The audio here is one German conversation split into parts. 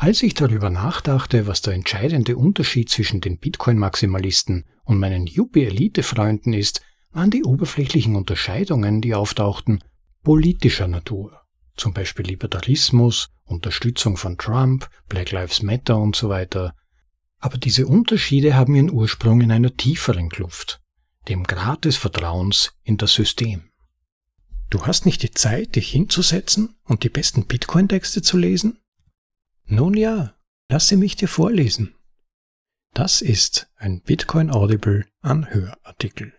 Als ich darüber nachdachte, was der entscheidende Unterschied zwischen den Bitcoin-Maximalisten und meinen Yuppie-Elite-Freunden ist, waren die oberflächlichen Unterscheidungen, die auftauchten, politischer Natur. Zum Beispiel Libertarismus, Unterstützung von Trump, Black Lives Matter und so weiter. Aber diese Unterschiede haben ihren Ursprung in einer tieferen Kluft, dem Grad des Vertrauens in das System. Du hast nicht die Zeit, dich hinzusetzen und die besten Bitcoin-Texte zu lesen? Nun ja, lasse mich dir vorlesen. Das ist ein Bitcoin Audible Anhörartikel.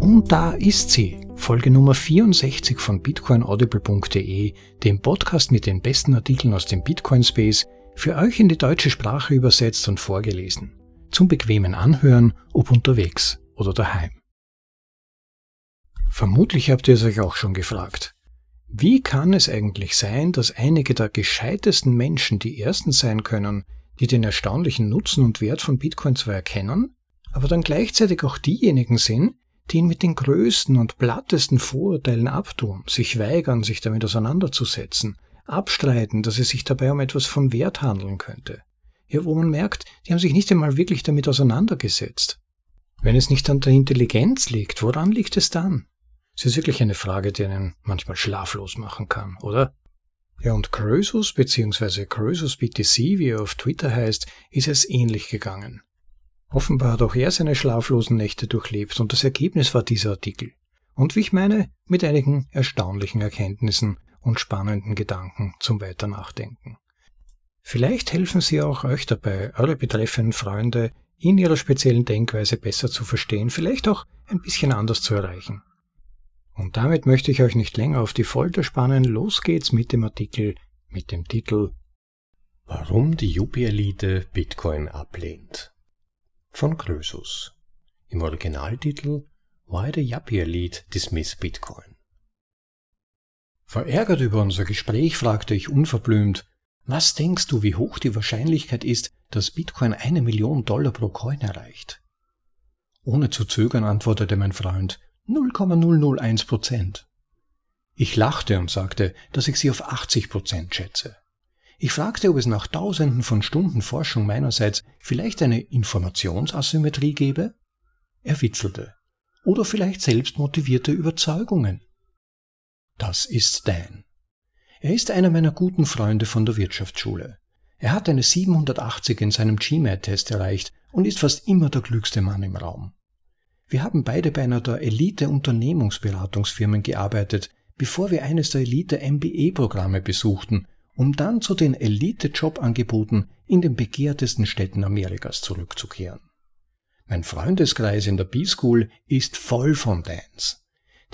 Und da ist sie, Folge Nummer 64 von bitcoinaudible.de, dem Podcast mit den besten Artikeln aus dem Bitcoin Space, für euch in die deutsche Sprache übersetzt und vorgelesen. Zum bequemen Anhören, ob unterwegs oder daheim. Vermutlich habt ihr es euch auch schon gefragt. Wie kann es eigentlich sein, dass einige der gescheitesten Menschen die ersten sein können, die den erstaunlichen Nutzen und Wert von Bitcoin zwar erkennen, aber dann gleichzeitig auch diejenigen sind, die ihn mit den größten und plattesten Vorurteilen abtun, sich weigern, sich damit auseinanderzusetzen, abstreiten, dass es sich dabei um etwas von Wert handeln könnte. Ja, wo man merkt, die haben sich nicht einmal wirklich damit auseinandergesetzt. Wenn es nicht an der Intelligenz liegt, woran liegt es dann? Es ist wirklich eine Frage, die einen manchmal schlaflos machen kann, oder? Ja, und Krösus bzw. Krösus BTC, wie er auf Twitter heißt, ist es ähnlich gegangen. Offenbar hat auch er seine schlaflosen Nächte durchlebt und das Ergebnis war dieser Artikel. Und wie ich meine, mit einigen erstaunlichen Erkenntnissen und spannenden Gedanken zum Weiternachdenken. Vielleicht helfen sie auch euch dabei, eure betreffenden Freunde in ihrer speziellen Denkweise besser zu verstehen, vielleicht auch ein bisschen anders zu erreichen. Und damit möchte ich euch nicht länger auf die Folter spannen. Los geht's mit dem Artikel mit dem Titel Warum die Yuppie-Elite Bitcoin ablehnt von Krösus. Im Originaltitel Why the Yuppie Elite Dismiss Bitcoin. Verärgert über unser Gespräch fragte ich unverblümt, was denkst du, wie hoch die Wahrscheinlichkeit ist, dass Bitcoin eine Million Dollar pro Coin erreicht? Ohne zu zögern antwortete mein Freund 0,001 Prozent. Ich lachte und sagte, dass ich sie auf 80 Prozent schätze. Ich fragte, ob es nach Tausenden von Stunden Forschung meinerseits vielleicht eine Informationsasymmetrie gäbe. Er witzelte. Oder vielleicht selbstmotivierte Überzeugungen. Das ist Dan. Er ist einer meiner guten Freunde von der Wirtschaftsschule. Er hat eine 780 in seinem GMAT-Test erreicht und ist fast immer der klügste Mann im Raum. Wir haben beide bei einer der Elite-Unternehmungsberatungsfirmen gearbeitet, bevor wir eines der Elite-MBE-Programme besuchten um dann zu den Elite-Jobangeboten in den begehrtesten Städten Amerikas zurückzukehren. Mein Freundeskreis in der B-School ist voll von Dance.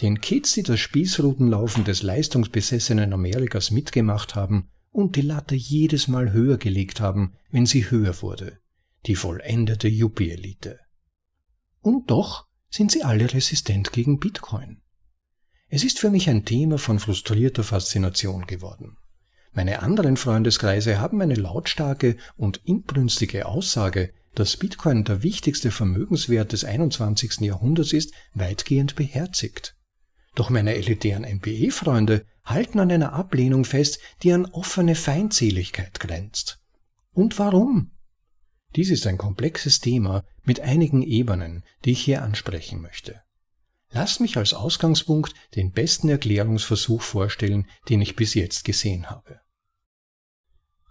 Den Kids, die das Spießrutenlaufen des leistungsbesessenen Amerikas mitgemacht haben und die Latte jedes Mal höher gelegt haben, wenn sie höher wurde. Die vollendete Yuppie-Elite. Und doch sind sie alle resistent gegen Bitcoin. Es ist für mich ein Thema von frustrierter Faszination geworden. Meine anderen Freundeskreise haben eine lautstarke und inbrünstige Aussage, dass Bitcoin der wichtigste Vermögenswert des 21. Jahrhunderts ist, weitgehend beherzigt. Doch meine elitären MBE-Freunde halten an einer Ablehnung fest, die an offene Feindseligkeit grenzt. Und warum? Dies ist ein komplexes Thema mit einigen Ebenen, die ich hier ansprechen möchte. Lass mich als Ausgangspunkt den besten Erklärungsversuch vorstellen, den ich bis jetzt gesehen habe.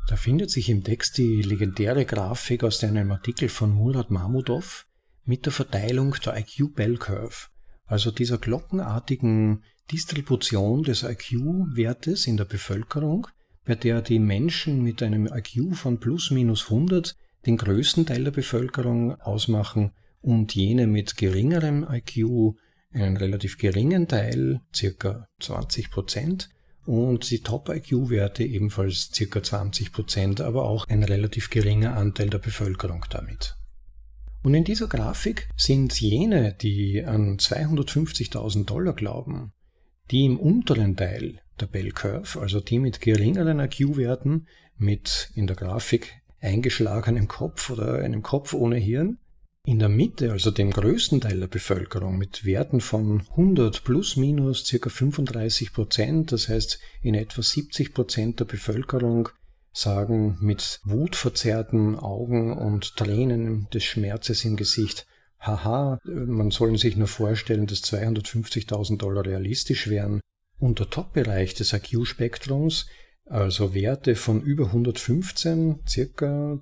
Da findet sich im Text die legendäre Grafik aus einem Artikel von Murat Mahmudov mit der Verteilung der IQ Bell Curve, also dieser glockenartigen Distribution des IQ-Wertes in der Bevölkerung, bei der die Menschen mit einem IQ von plus minus 100 den größten Teil der Bevölkerung ausmachen und jene mit geringerem IQ einen relativ geringen Teil, circa 20 Prozent, und die Top-IQ-Werte ebenfalls circa 20 Prozent, aber auch ein relativ geringer Anteil der Bevölkerung damit. Und in dieser Grafik sind jene, die an 250.000 Dollar glauben, die im unteren Teil der Bell Curve, also die mit geringeren IQ-Werten, mit in der Grafik eingeschlagenem Kopf oder einem Kopf ohne Hirn. In der Mitte, also dem größten Teil der Bevölkerung, mit Werten von 100 plus minus circa 35 Prozent, das heißt in etwa 70 Prozent der Bevölkerung sagen mit wutverzerrten Augen und Tränen des Schmerzes im Gesicht, haha, man soll sich nur vorstellen, dass 250.000 Dollar realistisch wären. Und der Top-Bereich des IQ-Spektrums, also Werte von über 115, circa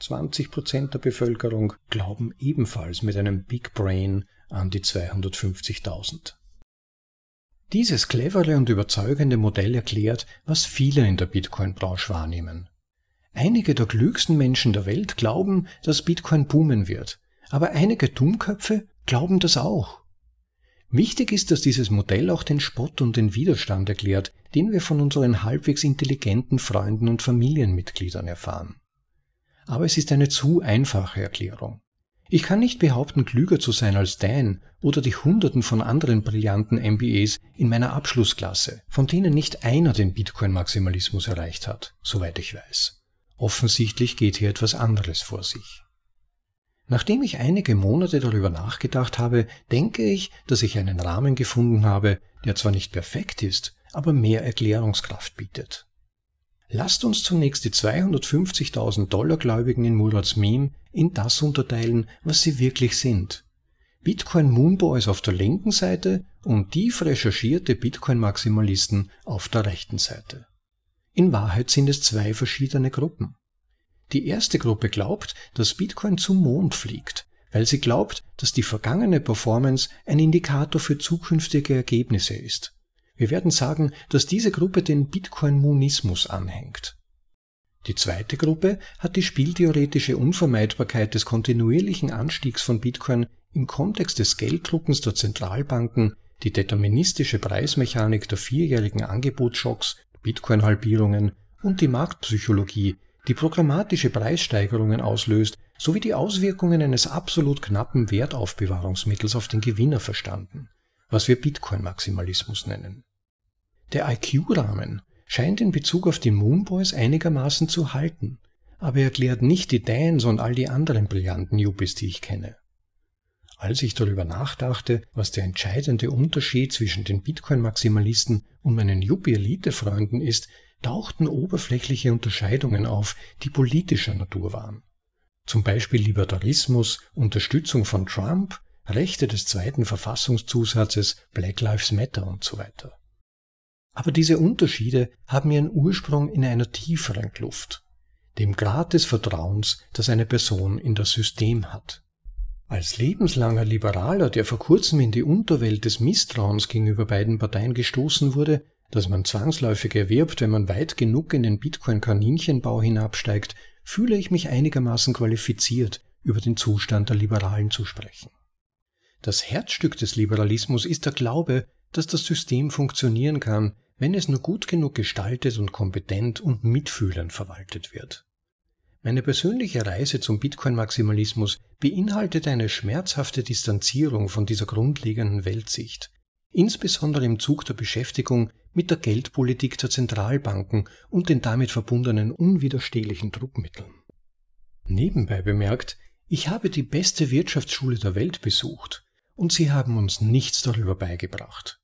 20 Prozent der Bevölkerung, glauben ebenfalls mit einem Big Brain an die 250.000. Dieses clevere und überzeugende Modell erklärt, was viele in der Bitcoin-Branche wahrnehmen. Einige der klügsten Menschen der Welt glauben, dass Bitcoin boomen wird, aber einige Dummköpfe glauben das auch. Wichtig ist, dass dieses Modell auch den Spott und den Widerstand erklärt, den wir von unseren halbwegs intelligenten Freunden und Familienmitgliedern erfahren. Aber es ist eine zu einfache Erklärung. Ich kann nicht behaupten, klüger zu sein als Dan oder die Hunderten von anderen brillanten MBAs in meiner Abschlussklasse, von denen nicht einer den Bitcoin-Maximalismus erreicht hat, soweit ich weiß. Offensichtlich geht hier etwas anderes vor sich. Nachdem ich einige Monate darüber nachgedacht habe, denke ich, dass ich einen Rahmen gefunden habe, der zwar nicht perfekt ist, aber mehr Erklärungskraft bietet. Lasst uns zunächst die 250.000 Dollar Gläubigen in Murats Meme in das unterteilen, was sie wirklich sind. Bitcoin Moonboys auf der linken Seite und tief recherchierte Bitcoin-Maximalisten auf der rechten Seite. In Wahrheit sind es zwei verschiedene Gruppen. Die erste Gruppe glaubt, dass Bitcoin zum Mond fliegt, weil sie glaubt, dass die vergangene Performance ein Indikator für zukünftige Ergebnisse ist. Wir werden sagen, dass diese Gruppe den Bitcoin-Monismus anhängt. Die zweite Gruppe hat die spieltheoretische Unvermeidbarkeit des kontinuierlichen Anstiegs von Bitcoin im Kontext des Gelddruckens der Zentralbanken, die deterministische Preismechanik der vierjährigen Angebotsschocks, Bitcoin-Halbierungen und die Marktpsychologie, die programmatische Preissteigerungen auslöst, sowie die Auswirkungen eines absolut knappen Wertaufbewahrungsmittels auf den Gewinner verstanden was wir Bitcoin-Maximalismus nennen. Der IQ-Rahmen scheint in Bezug auf die Moonboys einigermaßen zu halten, aber er erklärt nicht die Dans und all die anderen brillanten Yuppies, die ich kenne. Als ich darüber nachdachte, was der entscheidende Unterschied zwischen den Bitcoin-Maximalisten und meinen Yuppie-Elite-Freunden ist, tauchten oberflächliche Unterscheidungen auf, die politischer Natur waren. Zum Beispiel Libertarismus, Unterstützung von Trump Rechte des zweiten Verfassungszusatzes Black Lives Matter und so weiter. Aber diese Unterschiede haben ihren Ursprung in einer tieferen Kluft, dem Grad des Vertrauens, das eine Person in das System hat. Als lebenslanger Liberaler, der vor kurzem in die Unterwelt des Misstrauens gegenüber beiden Parteien gestoßen wurde, das man zwangsläufig erwirbt, wenn man weit genug in den Bitcoin-Kaninchenbau hinabsteigt, fühle ich mich einigermaßen qualifiziert, über den Zustand der Liberalen zu sprechen. Das Herzstück des Liberalismus ist der Glaube, dass das System funktionieren kann, wenn es nur gut genug gestaltet und kompetent und mitfühlend verwaltet wird. Meine persönliche Reise zum Bitcoin-Maximalismus beinhaltet eine schmerzhafte Distanzierung von dieser grundlegenden Weltsicht, insbesondere im Zug der Beschäftigung mit der Geldpolitik der Zentralbanken und den damit verbundenen unwiderstehlichen Druckmitteln. Nebenbei bemerkt, ich habe die beste Wirtschaftsschule der Welt besucht und sie haben uns nichts darüber beigebracht.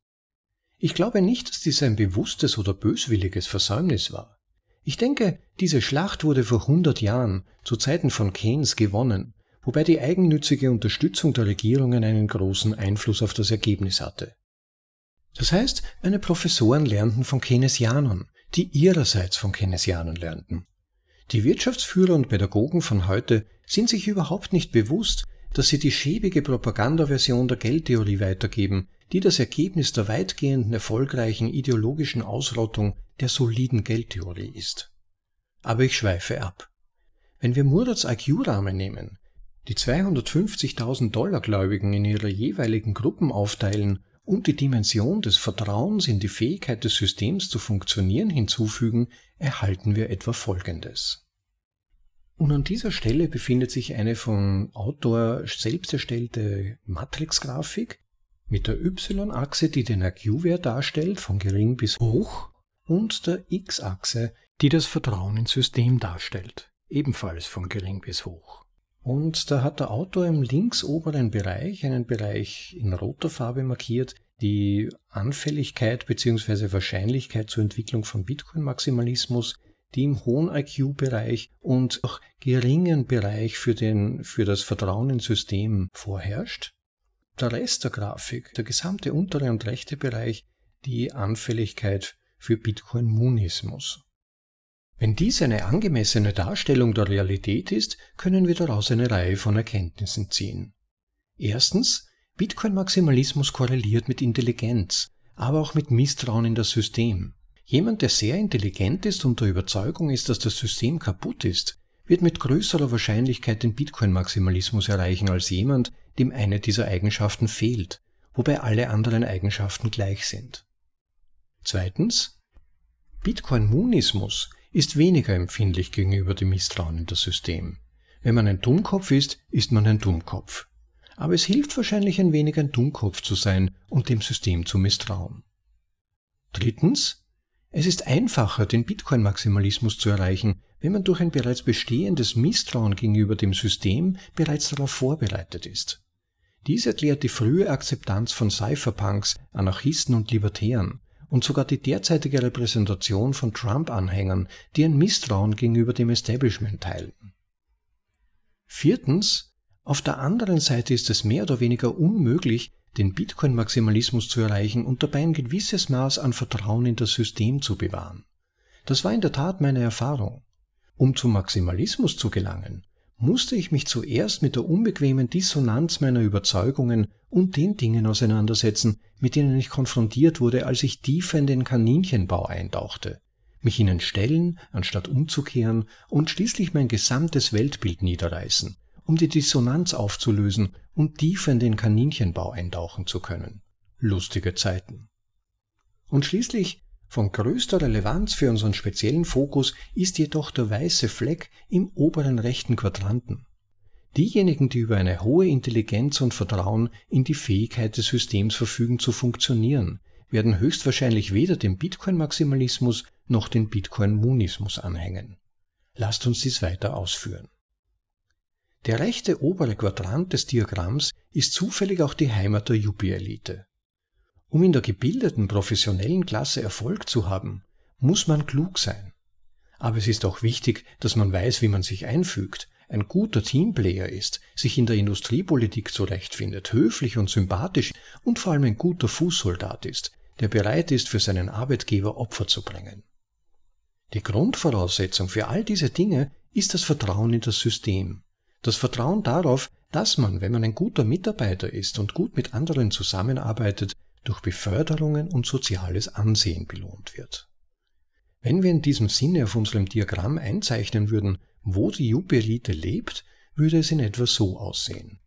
Ich glaube nicht, dass dies ein bewusstes oder böswilliges Versäumnis war. Ich denke, diese Schlacht wurde vor 100 Jahren, zu Zeiten von Keynes, gewonnen, wobei die eigennützige Unterstützung der Regierungen einen großen Einfluss auf das Ergebnis hatte. Das heißt, meine Professoren lernten von Keynesianern, die ihrerseits von Keynesianern lernten. Die Wirtschaftsführer und Pädagogen von heute sind sich überhaupt nicht bewusst, dass sie die schäbige Propagandaversion der Geldtheorie weitergeben, die das Ergebnis der weitgehenden erfolgreichen ideologischen Ausrottung der soliden Geldtheorie ist. Aber ich schweife ab. Wenn wir Murats IQ-Rahmen nehmen, die 250.000 Dollar Gläubigen in ihre jeweiligen Gruppen aufteilen und die Dimension des Vertrauens in die Fähigkeit des Systems zu funktionieren hinzufügen, erhalten wir etwa Folgendes. Und an dieser Stelle befindet sich eine vom Autor selbst erstellte Matrixgrafik mit der Y-Achse, die den IQ-Wert darstellt, von gering bis hoch, und der X-Achse, die das Vertrauen ins System darstellt. ebenfalls von gering bis hoch. Und da hat der Autor im links oberen Bereich einen Bereich in roter Farbe markiert, die Anfälligkeit bzw. Wahrscheinlichkeit zur Entwicklung von Bitcoin-Maximalismus, die im hohen IQ-Bereich und auch geringen Bereich für, den, für das Vertrauen ins System vorherrscht. Der Rest der Grafik, der gesamte untere und rechte Bereich, die Anfälligkeit für Bitcoin-Munismus. Wenn dies eine angemessene Darstellung der Realität ist, können wir daraus eine Reihe von Erkenntnissen ziehen. Erstens, Bitcoin-Maximalismus korreliert mit Intelligenz, aber auch mit Misstrauen in das System. Jemand, der sehr intelligent ist und der Überzeugung ist, dass das System kaputt ist, wird mit größerer Wahrscheinlichkeit den Bitcoin-Maximalismus erreichen als jemand, dem eine dieser Eigenschaften fehlt, wobei alle anderen Eigenschaften gleich sind. Zweitens, Bitcoin-Munismus ist weniger empfindlich gegenüber dem Misstrauen in das System. Wenn man ein Dummkopf ist, ist man ein Dummkopf. Aber es hilft wahrscheinlich ein wenig ein Dummkopf zu sein und dem System zu misstrauen. Drittens, es ist einfacher, den Bitcoin-Maximalismus zu erreichen, wenn man durch ein bereits bestehendes Misstrauen gegenüber dem System bereits darauf vorbereitet ist. Dies erklärt die frühe Akzeptanz von Cypherpunks, Anarchisten und Libertären, und sogar die derzeitige Repräsentation von Trump-Anhängern, die ein Misstrauen gegenüber dem Establishment teilen. Viertens, auf der anderen Seite ist es mehr oder weniger unmöglich, den Bitcoin-Maximalismus zu erreichen und dabei ein gewisses Maß an Vertrauen in das System zu bewahren. Das war in der Tat meine Erfahrung. Um zum Maximalismus zu gelangen, musste ich mich zuerst mit der unbequemen Dissonanz meiner Überzeugungen und den Dingen auseinandersetzen, mit denen ich konfrontiert wurde, als ich tiefer in den Kaninchenbau eintauchte, mich ihnen stellen, anstatt umzukehren und schließlich mein gesamtes Weltbild niederreißen, um die Dissonanz aufzulösen und tiefer in den Kaninchenbau eintauchen zu können. Lustige Zeiten. Und schließlich von größter Relevanz für unseren speziellen Fokus ist jedoch der weiße Fleck im oberen rechten Quadranten. Diejenigen, die über eine hohe Intelligenz und Vertrauen in die Fähigkeit des Systems verfügen zu funktionieren, werden höchstwahrscheinlich weder dem Bitcoin-Maximalismus noch den Bitcoin-Munismus anhängen. Lasst uns dies weiter ausführen. Der rechte obere Quadrant des Diagramms ist zufällig auch die Heimat der Yuppie-Elite. Um in der gebildeten professionellen Klasse Erfolg zu haben, muss man klug sein. Aber es ist auch wichtig, dass man weiß, wie man sich einfügt, ein guter Teamplayer ist, sich in der Industriepolitik zurechtfindet, höflich und sympathisch und vor allem ein guter Fußsoldat ist, der bereit ist, für seinen Arbeitgeber Opfer zu bringen. Die Grundvoraussetzung für all diese Dinge ist das Vertrauen in das System. Das Vertrauen darauf, dass man, wenn man ein guter Mitarbeiter ist und gut mit anderen zusammenarbeitet, durch Beförderungen und soziales Ansehen belohnt wird. Wenn wir in diesem Sinne auf unserem Diagramm einzeichnen würden, wo die Juppe-Elite lebt, würde es in etwa so aussehen.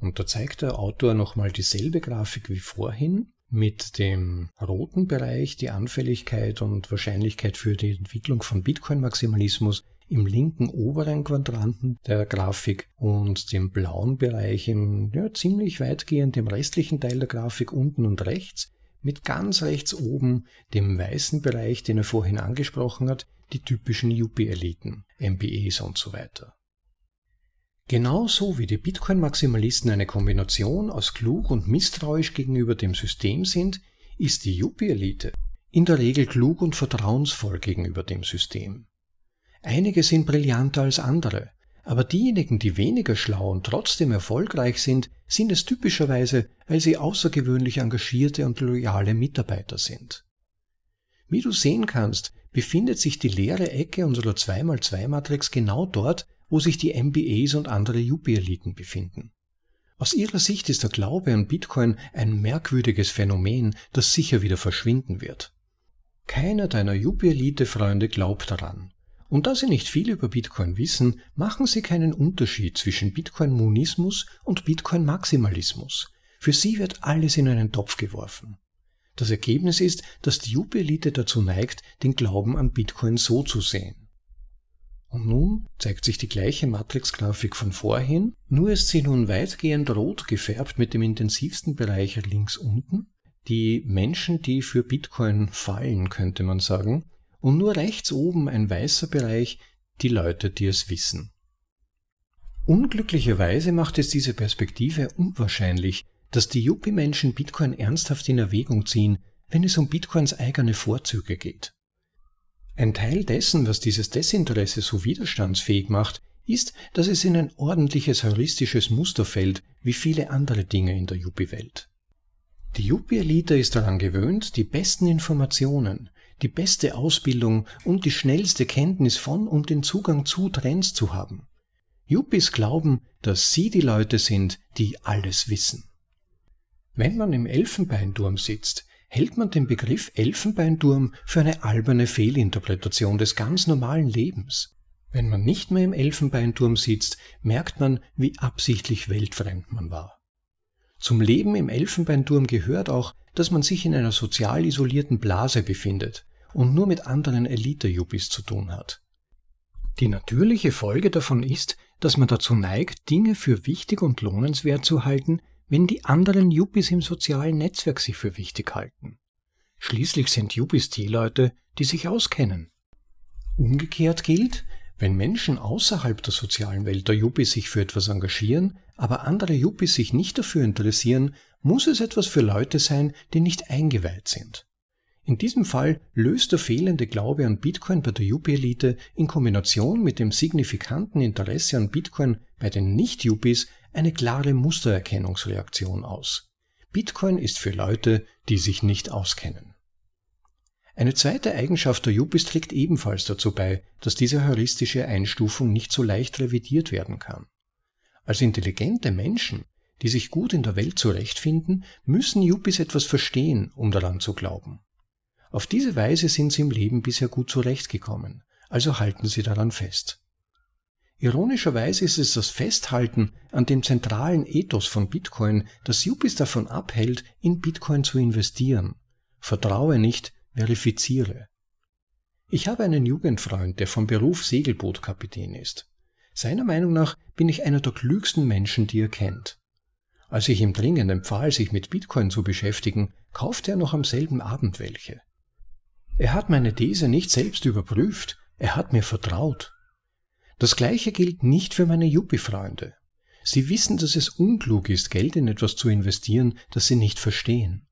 Und da zeigt der Autor nochmal dieselbe Grafik wie vorhin, mit dem roten Bereich die Anfälligkeit und Wahrscheinlichkeit für die Entwicklung von Bitcoin-Maximalismus im linken oberen Quadranten der Grafik und dem blauen Bereich im ja, ziemlich weitgehend im restlichen Teil der Grafik unten und rechts, mit ganz rechts oben dem weißen Bereich, den er vorhin angesprochen hat, die typischen UP-Eliten, MBAs und so weiter. Genauso wie die Bitcoin-Maximalisten eine Kombination aus klug und misstrauisch gegenüber dem System sind, ist die Yuppie-Elite in der Regel klug und vertrauensvoll gegenüber dem System. Einige sind brillanter als andere, aber diejenigen, die weniger schlau und trotzdem erfolgreich sind, sind es typischerweise, weil sie außergewöhnlich engagierte und loyale Mitarbeiter sind. Wie du sehen kannst, befindet sich die leere Ecke unserer 2x2-Matrix genau dort, wo sich die MBAs und andere Yuppie-Eliten befinden. Aus ihrer Sicht ist der Glaube an Bitcoin ein merkwürdiges Phänomen, das sicher wieder verschwinden wird. Keiner deiner Yuppie-Elite-Freunde glaubt daran. Und da Sie nicht viel über Bitcoin wissen, machen Sie keinen Unterschied zwischen Bitcoin-Monismus und Bitcoin-Maximalismus. Für Sie wird alles in einen Topf geworfen. Das Ergebnis ist, dass die Juppe-Elite dazu neigt, den Glauben an Bitcoin so zu sehen. Und nun zeigt sich die gleiche Matrix-Grafik von vorhin, nur ist sie nun weitgehend rot gefärbt mit dem intensivsten Bereich links unten. Die Menschen, die für Bitcoin fallen, könnte man sagen, und nur rechts oben ein weißer Bereich, die Leute, die es wissen. Unglücklicherweise macht es diese Perspektive unwahrscheinlich, dass die Yuppie-Menschen Bitcoin ernsthaft in Erwägung ziehen, wenn es um Bitcoins eigene Vorzüge geht. Ein Teil dessen, was dieses Desinteresse so widerstandsfähig macht, ist, dass es in ein ordentliches heuristisches Muster fällt, wie viele andere Dinge in der Yuppie-Welt. Die Yuppie-Elite ist daran gewöhnt, die besten Informationen, die beste Ausbildung und die schnellste Kenntnis von und den Zugang zu Trends zu haben. Yuppies glauben, dass sie die Leute sind, die alles wissen. Wenn man im Elfenbeinturm sitzt, hält man den Begriff Elfenbeinturm für eine alberne Fehlinterpretation des ganz normalen Lebens. Wenn man nicht mehr im Elfenbeinturm sitzt, merkt man, wie absichtlich weltfremd man war. Zum Leben im Elfenbeinturm gehört auch, dass man sich in einer sozial isolierten Blase befindet und nur mit anderen Elite-Yuppies zu tun hat. Die natürliche Folge davon ist, dass man dazu neigt, Dinge für wichtig und lohnenswert zu halten, wenn die anderen Yuppies im sozialen Netzwerk sie für wichtig halten. Schließlich sind Yuppies die Leute, die sich auskennen. Umgekehrt gilt, wenn Menschen außerhalb der sozialen Welt der Yuppies sich für etwas engagieren, aber andere Yuppies sich nicht dafür interessieren, muss es etwas für Leute sein, die nicht eingeweiht sind. In diesem Fall löst der fehlende Glaube an Bitcoin bei der Yuppie-Elite in Kombination mit dem signifikanten Interesse an Bitcoin bei den Nicht-Yuppies eine klare Mustererkennungsreaktion aus. Bitcoin ist für Leute, die sich nicht auskennen. Eine zweite Eigenschaft der Yuppies trägt ebenfalls dazu bei, dass diese heuristische Einstufung nicht so leicht revidiert werden kann. Als intelligente Menschen, die sich gut in der Welt zurechtfinden, müssen Yuppies etwas verstehen, um daran zu glauben. Auf diese Weise sind sie im Leben bisher gut zurechtgekommen, also halten sie daran fest. Ironischerweise ist es das Festhalten an dem zentralen Ethos von Bitcoin, das Yuppies davon abhält, in Bitcoin zu investieren. Vertraue nicht, verifiziere. Ich habe einen Jugendfreund, der vom Beruf Segelbootkapitän ist. Seiner Meinung nach bin ich einer der klügsten Menschen, die er kennt. Als ich ihm dringend empfahl, sich mit Bitcoin zu beschäftigen, kaufte er noch am selben Abend welche. Er hat meine These nicht selbst überprüft, er hat mir vertraut. Das gleiche gilt nicht für meine Yuppie-Freunde. Sie wissen, dass es unklug ist, Geld in etwas zu investieren, das sie nicht verstehen.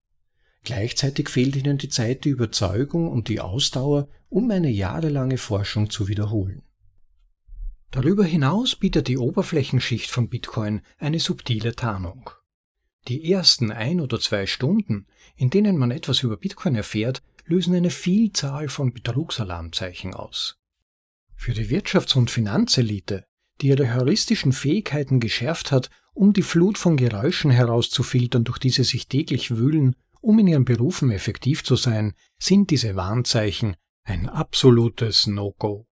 Gleichzeitig fehlt ihnen die Zeit, die Überzeugung und die Ausdauer, um eine jahrelange Forschung zu wiederholen. Darüber hinaus bietet die Oberflächenschicht von Bitcoin eine subtile Tarnung. Die ersten ein oder zwei Stunden, in denen man etwas über Bitcoin erfährt, lösen eine Vielzahl von Betrugsalarmzeichen aus. Für die Wirtschafts- und Finanzelite, die ihre heuristischen Fähigkeiten geschärft hat, um die Flut von Geräuschen herauszufiltern, durch die sie sich täglich wühlen, um in ihren Berufen effektiv zu sein, sind diese Warnzeichen ein absolutes No-Go.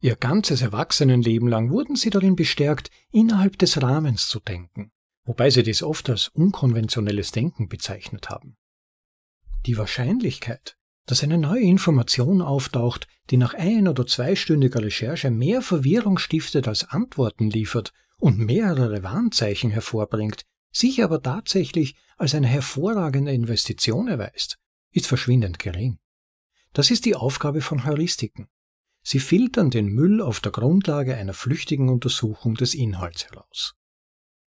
Ihr ganzes Erwachsenenleben lang wurden sie darin bestärkt, innerhalb des Rahmens zu denken, wobei sie dies oft als unkonventionelles Denken bezeichnet haben. Die Wahrscheinlichkeit, dass eine neue Information auftaucht, die nach ein- oder zweistündiger Recherche mehr Verwirrung stiftet als Antworten liefert und mehrere Warnzeichen hervorbringt, sich aber tatsächlich als eine hervorragende Investition erweist, ist verschwindend gering. Das ist die Aufgabe von Heuristiken. Sie filtern den Müll auf der Grundlage einer flüchtigen Untersuchung des Inhalts heraus.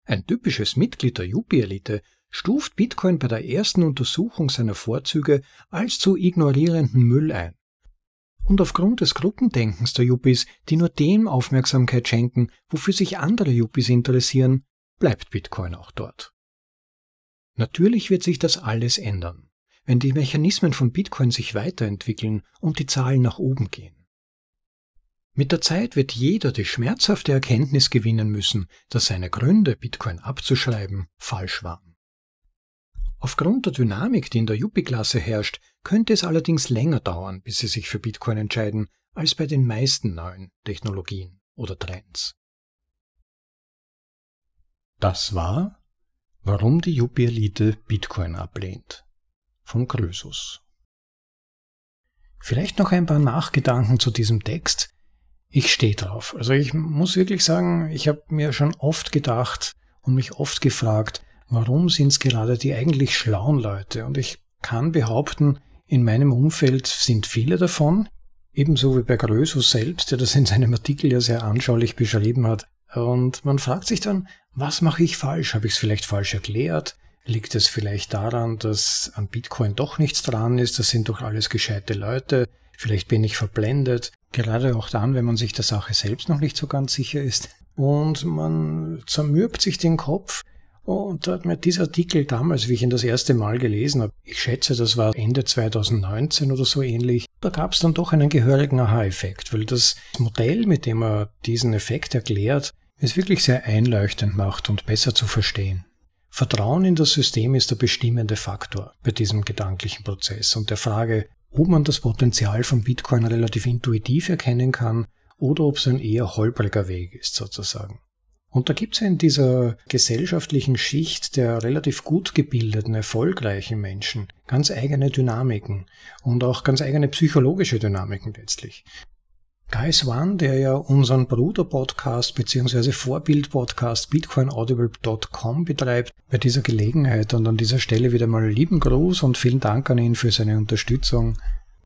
Ein typisches Mitglied der Yuppie-Elite stuft Bitcoin bei der ersten Untersuchung seiner Vorzüge als zu ignorierenden Müll ein. Und aufgrund des Gruppendenkens der Yuppies, die nur dem Aufmerksamkeit schenken, wofür sich andere Yuppies interessieren, bleibt Bitcoin auch dort. Natürlich wird sich das alles ändern, wenn die Mechanismen von Bitcoin sich weiterentwickeln und die Zahlen nach oben gehen. Mit der Zeit wird jeder die schmerzhafte Erkenntnis gewinnen müssen, dass seine Gründe, Bitcoin abzuschreiben, falsch waren. Aufgrund der Dynamik, die in der Yuppie-Klasse herrscht, könnte es allerdings länger dauern, bis sie sich für Bitcoin entscheiden, als bei den meisten neuen Technologien oder Trends. Das war Warum die Yuppie-Elite Bitcoin ablehnt von Krösus. Vielleicht noch ein paar Nachgedanken zu diesem Text, ich stehe drauf. Also ich muss wirklich sagen, ich habe mir schon oft gedacht und mich oft gefragt, warum sind es gerade die eigentlich schlauen Leute? Und ich kann behaupten, in meinem Umfeld sind viele davon. Ebenso wie bei Grösus selbst, der das in seinem Artikel ja sehr anschaulich beschrieben hat. Und man fragt sich dann, was mache ich falsch? Habe ich es vielleicht falsch erklärt? Liegt es vielleicht daran, dass an Bitcoin doch nichts dran ist? Das sind doch alles gescheite Leute. Vielleicht bin ich verblendet. Gerade auch dann, wenn man sich der Sache selbst noch nicht so ganz sicher ist. Und man zermürbt sich den Kopf. Und da hat mir dieser Artikel damals, wie ich ihn das erste Mal gelesen habe, ich schätze, das war Ende 2019 oder so ähnlich, da gab es dann doch einen gehörigen Aha-Effekt, weil das Modell, mit dem er diesen Effekt erklärt, es wirklich sehr einleuchtend macht und besser zu verstehen. Vertrauen in das System ist der bestimmende Faktor bei diesem gedanklichen Prozess und der Frage, ob man das Potenzial von Bitcoin relativ intuitiv erkennen kann oder ob es ein eher holpriger Weg ist sozusagen. Und da gibt es in dieser gesellschaftlichen Schicht der relativ gut gebildeten, erfolgreichen Menschen ganz eigene Dynamiken und auch ganz eigene psychologische Dynamiken letztlich. Guy Swan, der ja unseren Bruder-Podcast bzw. Vorbild-Podcast bitcoinaudible.com betreibt, bei dieser Gelegenheit und an dieser Stelle wieder mal lieben Gruß und vielen Dank an ihn für seine Unterstützung.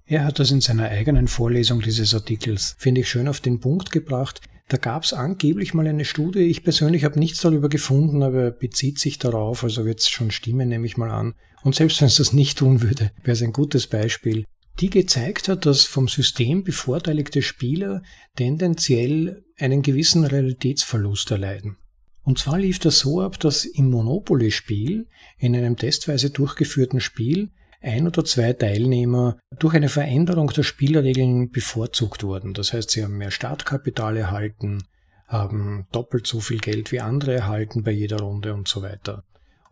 Er hat das in seiner eigenen Vorlesung dieses Artikels, finde ich, schön auf den Punkt gebracht. Da gab es angeblich mal eine Studie, ich persönlich habe nichts darüber gefunden, aber bezieht sich darauf, also wird es schon stimmen, nehme ich mal an. Und selbst wenn es das nicht tun würde, wäre es ein gutes Beispiel die gezeigt hat, dass vom System bevorteiligte Spieler tendenziell einen gewissen Realitätsverlust erleiden. Und zwar lief das so ab, dass im Monopoly-Spiel, in einem testweise durchgeführten Spiel, ein oder zwei Teilnehmer durch eine Veränderung der Spielregeln bevorzugt wurden. Das heißt, sie haben mehr Startkapital erhalten, haben doppelt so viel Geld wie andere erhalten bei jeder Runde und so weiter.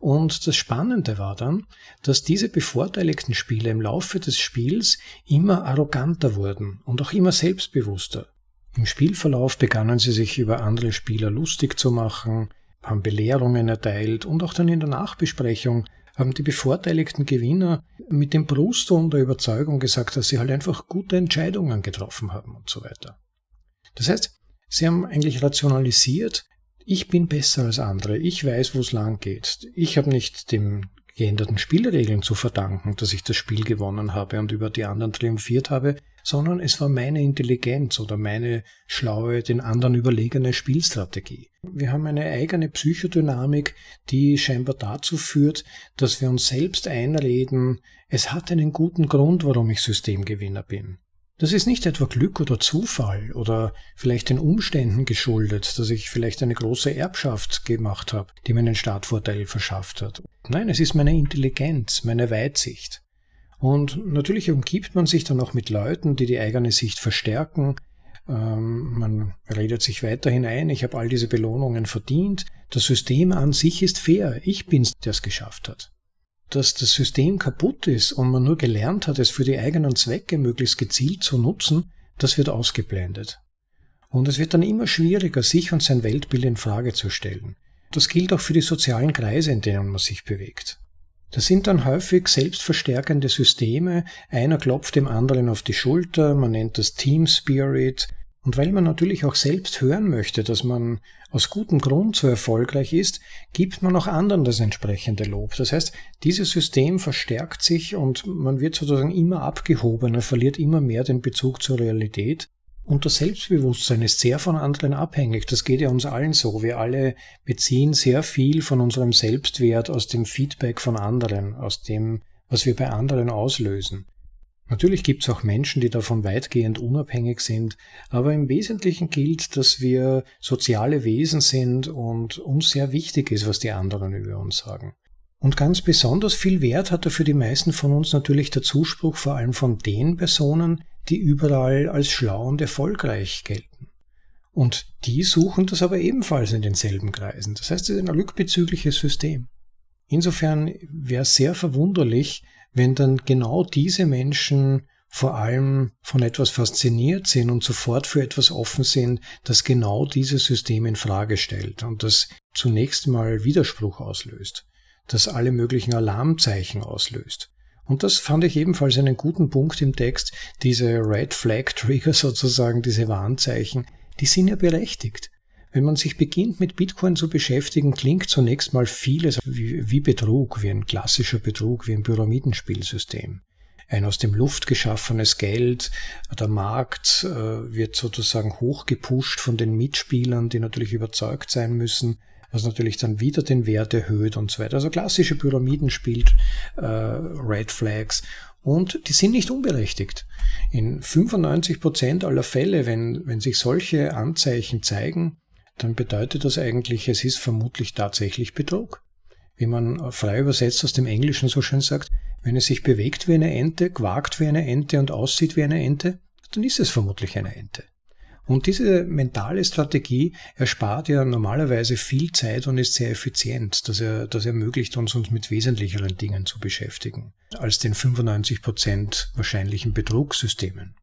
Und das Spannende war dann, dass diese bevorteiligten Spieler im Laufe des Spiels immer arroganter wurden und auch immer selbstbewusster. Im Spielverlauf begannen sie sich über andere Spieler lustig zu machen, haben Belehrungen erteilt und auch dann in der Nachbesprechung haben die bevorteiligten Gewinner mit dem Brustton der Überzeugung gesagt, dass sie halt einfach gute Entscheidungen getroffen haben und so weiter. Das heißt, sie haben eigentlich rationalisiert, ich bin besser als andere, ich weiß, wo es lang geht. Ich habe nicht dem geänderten Spielregeln zu verdanken, dass ich das Spiel gewonnen habe und über die anderen triumphiert habe, sondern es war meine Intelligenz oder meine schlaue, den anderen überlegene Spielstrategie. Wir haben eine eigene Psychodynamik, die scheinbar dazu führt, dass wir uns selbst einreden, es hat einen guten Grund, warum ich Systemgewinner bin. Das ist nicht etwa Glück oder Zufall oder vielleicht den Umständen geschuldet, dass ich vielleicht eine große Erbschaft gemacht habe, die mir einen Startvorteil verschafft hat. Nein, es ist meine Intelligenz, meine Weitsicht. Und natürlich umgibt man sich dann auch mit Leuten, die die eigene Sicht verstärken. Ähm, man redet sich weiterhin ein, ich habe all diese Belohnungen verdient. Das System an sich ist fair. Ich bin's, der es geschafft hat dass das System kaputt ist und man nur gelernt hat, es für die eigenen Zwecke möglichst gezielt zu nutzen, das wird ausgeblendet. Und es wird dann immer schwieriger, sich und sein Weltbild in Frage zu stellen. Das gilt auch für die sozialen Kreise, in denen man sich bewegt. Das sind dann häufig selbstverstärkende Systeme, einer klopft dem anderen auf die Schulter, man nennt das Team Spirit, und weil man natürlich auch selbst hören möchte, dass man aus gutem Grund so erfolgreich ist, gibt man auch anderen das entsprechende Lob. Das heißt, dieses System verstärkt sich und man wird sozusagen immer abgehobener, verliert immer mehr den Bezug zur Realität. Und das Selbstbewusstsein ist sehr von anderen abhängig. Das geht ja uns allen so. Wir alle beziehen sehr viel von unserem Selbstwert aus dem Feedback von anderen, aus dem, was wir bei anderen auslösen. Natürlich gibt es auch Menschen, die davon weitgehend unabhängig sind, aber im Wesentlichen gilt, dass wir soziale Wesen sind und uns sehr wichtig ist, was die anderen über uns sagen. Und ganz besonders viel Wert hat er für die meisten von uns natürlich der Zuspruch vor allem von den Personen, die überall als schlau und erfolgreich gelten. Und die suchen das aber ebenfalls in denselben Kreisen. Das heißt, es ist ein rückbezügliches System. Insofern wäre es sehr verwunderlich, wenn dann genau diese Menschen vor allem von etwas fasziniert sind und sofort für etwas offen sind, das genau dieses System in Frage stellt und das zunächst mal Widerspruch auslöst, das alle möglichen Alarmzeichen auslöst. Und das fand ich ebenfalls einen guten Punkt im Text. Diese Red Flag Trigger sozusagen, diese Warnzeichen, die sind ja berechtigt. Wenn man sich beginnt mit Bitcoin zu beschäftigen, klingt zunächst mal vieles wie, wie Betrug, wie ein klassischer Betrug, wie ein Pyramidenspielsystem. ein aus dem Luft geschaffenes Geld. Der Markt äh, wird sozusagen hochgepusht von den Mitspielern, die natürlich überzeugt sein müssen, was natürlich dann wieder den Wert erhöht und so weiter. Also klassische Pyramiden spielt äh, Red Flags und die sind nicht unberechtigt. In 95 Prozent aller Fälle, wenn, wenn sich solche Anzeichen zeigen, dann bedeutet das eigentlich, es ist vermutlich tatsächlich Betrug. Wie man frei übersetzt aus dem Englischen so schön sagt, wenn es sich bewegt wie eine Ente, quakt wie eine Ente und aussieht wie eine Ente, dann ist es vermutlich eine Ente. Und diese mentale Strategie erspart ja normalerweise viel Zeit und ist sehr effizient. Das, er, das ermöglicht uns, uns mit wesentlicheren Dingen zu beschäftigen, als den 95% wahrscheinlichen Betrugssystemen.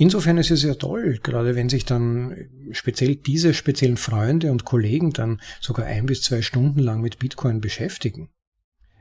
Insofern ist es ja toll, gerade wenn sich dann speziell diese speziellen Freunde und Kollegen dann sogar ein bis zwei Stunden lang mit Bitcoin beschäftigen.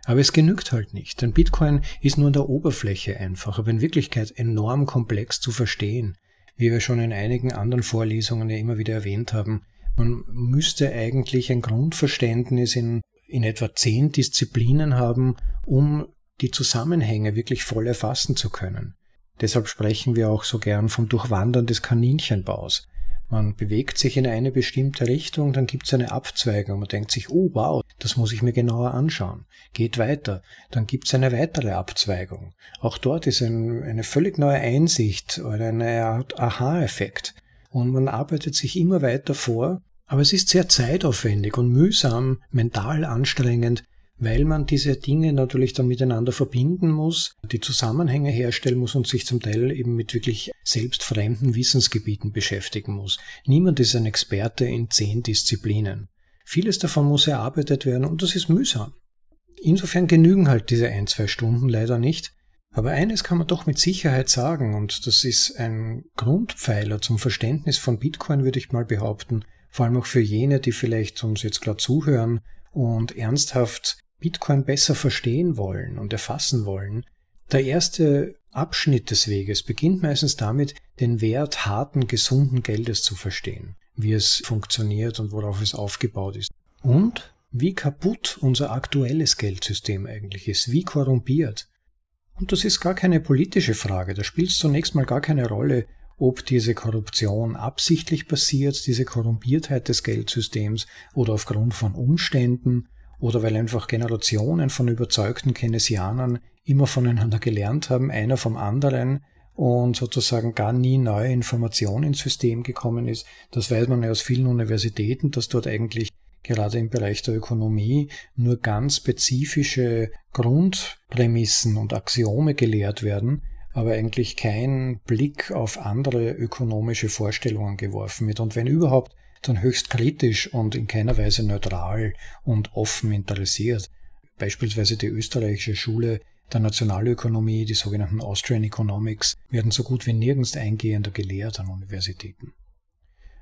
Aber es genügt halt nicht, denn Bitcoin ist nur an der Oberfläche einfach, aber in Wirklichkeit enorm komplex zu verstehen, wie wir schon in einigen anderen Vorlesungen ja immer wieder erwähnt haben. Man müsste eigentlich ein Grundverständnis in, in etwa zehn Disziplinen haben, um die Zusammenhänge wirklich voll erfassen zu können. Deshalb sprechen wir auch so gern vom Durchwandern des Kaninchenbaus. Man bewegt sich in eine bestimmte Richtung, dann gibt es eine Abzweigung. Man denkt sich, oh wow, das muss ich mir genauer anschauen. Geht weiter, dann gibt es eine weitere Abzweigung. Auch dort ist ein, eine völlig neue Einsicht oder eine Art Aha-Effekt. Und man arbeitet sich immer weiter vor, aber es ist sehr zeitaufwendig und mühsam, mental anstrengend, weil man diese Dinge natürlich dann miteinander verbinden muss, die Zusammenhänge herstellen muss und sich zum Teil eben mit wirklich selbstfremden Wissensgebieten beschäftigen muss. Niemand ist ein Experte in zehn Disziplinen. Vieles davon muss erarbeitet werden und das ist mühsam. Insofern genügen halt diese ein, zwei Stunden leider nicht. Aber eines kann man doch mit Sicherheit sagen, und das ist ein Grundpfeiler zum Verständnis von Bitcoin, würde ich mal behaupten, vor allem auch für jene, die vielleicht uns jetzt gerade zuhören und ernsthaft Bitcoin besser verstehen wollen und erfassen wollen, der erste Abschnitt des Weges beginnt meistens damit, den Wert harten, gesunden Geldes zu verstehen, wie es funktioniert und worauf es aufgebaut ist. Und wie kaputt unser aktuelles Geldsystem eigentlich ist, wie korrumpiert. Und das ist gar keine politische Frage, da spielt es zunächst mal gar keine Rolle, ob diese Korruption absichtlich passiert, diese Korrumpiertheit des Geldsystems oder aufgrund von Umständen oder weil einfach Generationen von überzeugten Keynesianern immer voneinander gelernt haben, einer vom anderen und sozusagen gar nie neue Information ins System gekommen ist. Das weiß man ja aus vielen Universitäten, dass dort eigentlich gerade im Bereich der Ökonomie nur ganz spezifische Grundprämissen und Axiome gelehrt werden, aber eigentlich kein Blick auf andere ökonomische Vorstellungen geworfen wird. Und wenn überhaupt dann höchst kritisch und in keiner Weise neutral und offen interessiert. Beispielsweise die österreichische Schule der Nationalökonomie, die sogenannten Austrian Economics, werden so gut wie nirgends eingehender gelehrt an Universitäten.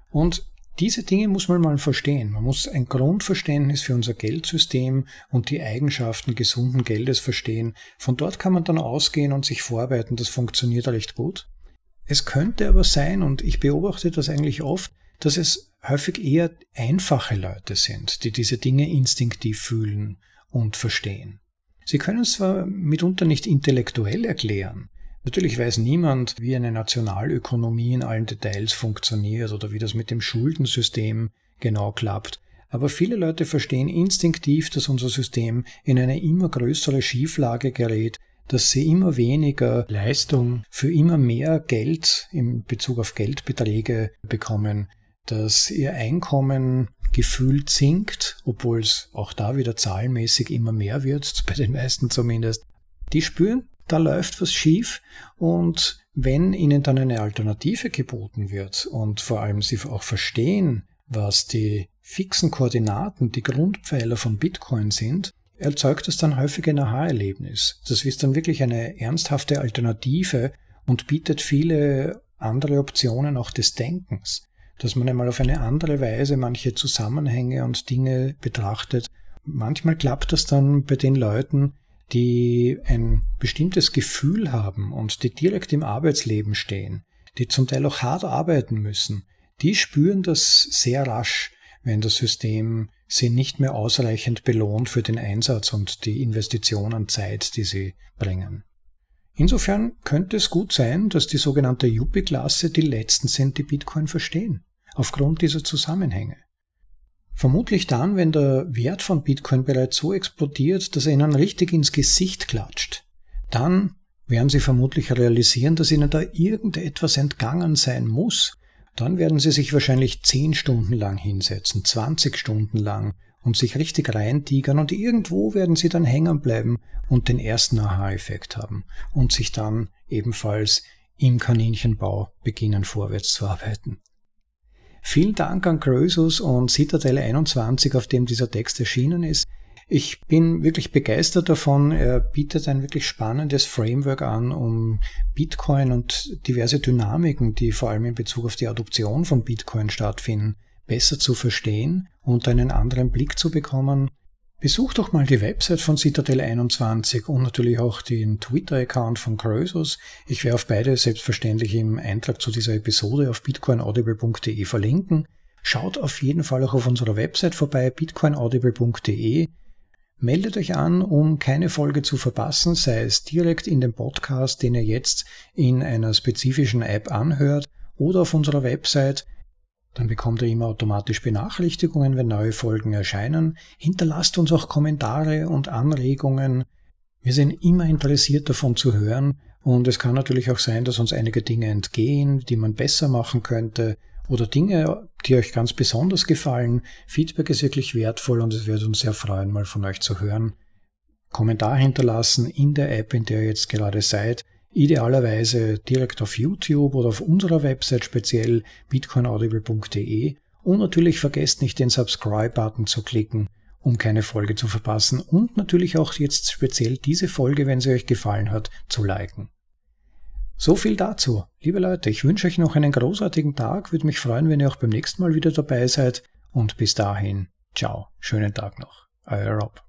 Und diese Dinge muss man mal verstehen. Man muss ein Grundverständnis für unser Geldsystem und die Eigenschaften gesunden Geldes verstehen. Von dort kann man dann ausgehen und sich vorarbeiten. Das funktioniert recht gut. Es könnte aber sein, und ich beobachte das eigentlich oft, dass es häufig eher einfache Leute sind, die diese Dinge instinktiv fühlen und verstehen. Sie können es zwar mitunter nicht intellektuell erklären, Natürlich weiß niemand, wie eine Nationalökonomie in allen Details funktioniert oder wie das mit dem Schuldensystem genau klappt. Aber viele Leute verstehen instinktiv, dass unser System in eine immer größere Schieflage gerät, dass sie immer weniger Leistung für immer mehr Geld in Bezug auf Geldbeträge bekommen, dass ihr Einkommen gefühlt sinkt, obwohl es auch da wieder zahlenmäßig immer mehr wird, bei den meisten zumindest. Die spüren, da läuft was schief und wenn ihnen dann eine Alternative geboten wird und vor allem sie auch verstehen, was die fixen Koordinaten, die Grundpfeiler von Bitcoin sind, erzeugt das dann häufig ein Aha-Erlebnis. Das ist dann wirklich eine ernsthafte Alternative und bietet viele andere Optionen auch des Denkens dass man einmal auf eine andere Weise manche Zusammenhänge und Dinge betrachtet. Manchmal klappt das dann bei den Leuten, die ein bestimmtes Gefühl haben und die direkt im Arbeitsleben stehen, die zum Teil auch hart arbeiten müssen, die spüren das sehr rasch, wenn das System sie nicht mehr ausreichend belohnt für den Einsatz und die Investition an Zeit, die sie bringen. Insofern könnte es gut sein, dass die sogenannte Yuppie-Klasse die letzten sind, die Bitcoin verstehen, aufgrund dieser Zusammenhänge. Vermutlich dann, wenn der Wert von Bitcoin bereits so explodiert, dass er ihnen richtig ins Gesicht klatscht. Dann werden sie vermutlich realisieren, dass ihnen da irgendetwas entgangen sein muss. Dann werden sie sich wahrscheinlich 10 Stunden lang hinsetzen, 20 Stunden lang und sich richtig reintigern und irgendwo werden sie dann hängen bleiben und den ersten Aha-Effekt haben und sich dann ebenfalls im Kaninchenbau beginnen vorwärts zu arbeiten. Vielen Dank an Krösus und Citadel 21, auf dem dieser Text erschienen ist. Ich bin wirklich begeistert davon. Er bietet ein wirklich spannendes Framework an, um Bitcoin und diverse Dynamiken, die vor allem in Bezug auf die Adoption von Bitcoin stattfinden, besser zu verstehen und einen anderen Blick zu bekommen. Besucht doch mal die Website von Citadel 21 und natürlich auch den Twitter-Account von Croesus. Ich werde auf beide selbstverständlich im Eintrag zu dieser Episode auf bitcoinaudible.de verlinken. Schaut auf jeden Fall auch auf unserer Website vorbei, bitcoinaudible.de. Meldet euch an, um keine Folge zu verpassen, sei es direkt in dem Podcast, den ihr jetzt in einer spezifischen App anhört, oder auf unserer Website. Dann bekommt ihr immer automatisch Benachrichtigungen, wenn neue Folgen erscheinen. Hinterlasst uns auch Kommentare und Anregungen. Wir sind immer interessiert davon zu hören und es kann natürlich auch sein, dass uns einige Dinge entgehen, die man besser machen könnte oder Dinge, die euch ganz besonders gefallen. Feedback ist wirklich wertvoll und es würde uns sehr freuen, mal von euch zu hören. Kommentar hinterlassen in der App, in der ihr jetzt gerade seid idealerweise direkt auf YouTube oder auf unserer Website speziell bitcoinaudible.de und natürlich vergesst nicht den Subscribe-Button zu klicken, um keine Folge zu verpassen und natürlich auch jetzt speziell diese Folge, wenn sie euch gefallen hat, zu liken. So viel dazu. Liebe Leute, ich wünsche euch noch einen großartigen Tag, würde mich freuen, wenn ihr auch beim nächsten Mal wieder dabei seid und bis dahin, ciao, schönen Tag noch. Euer Rob.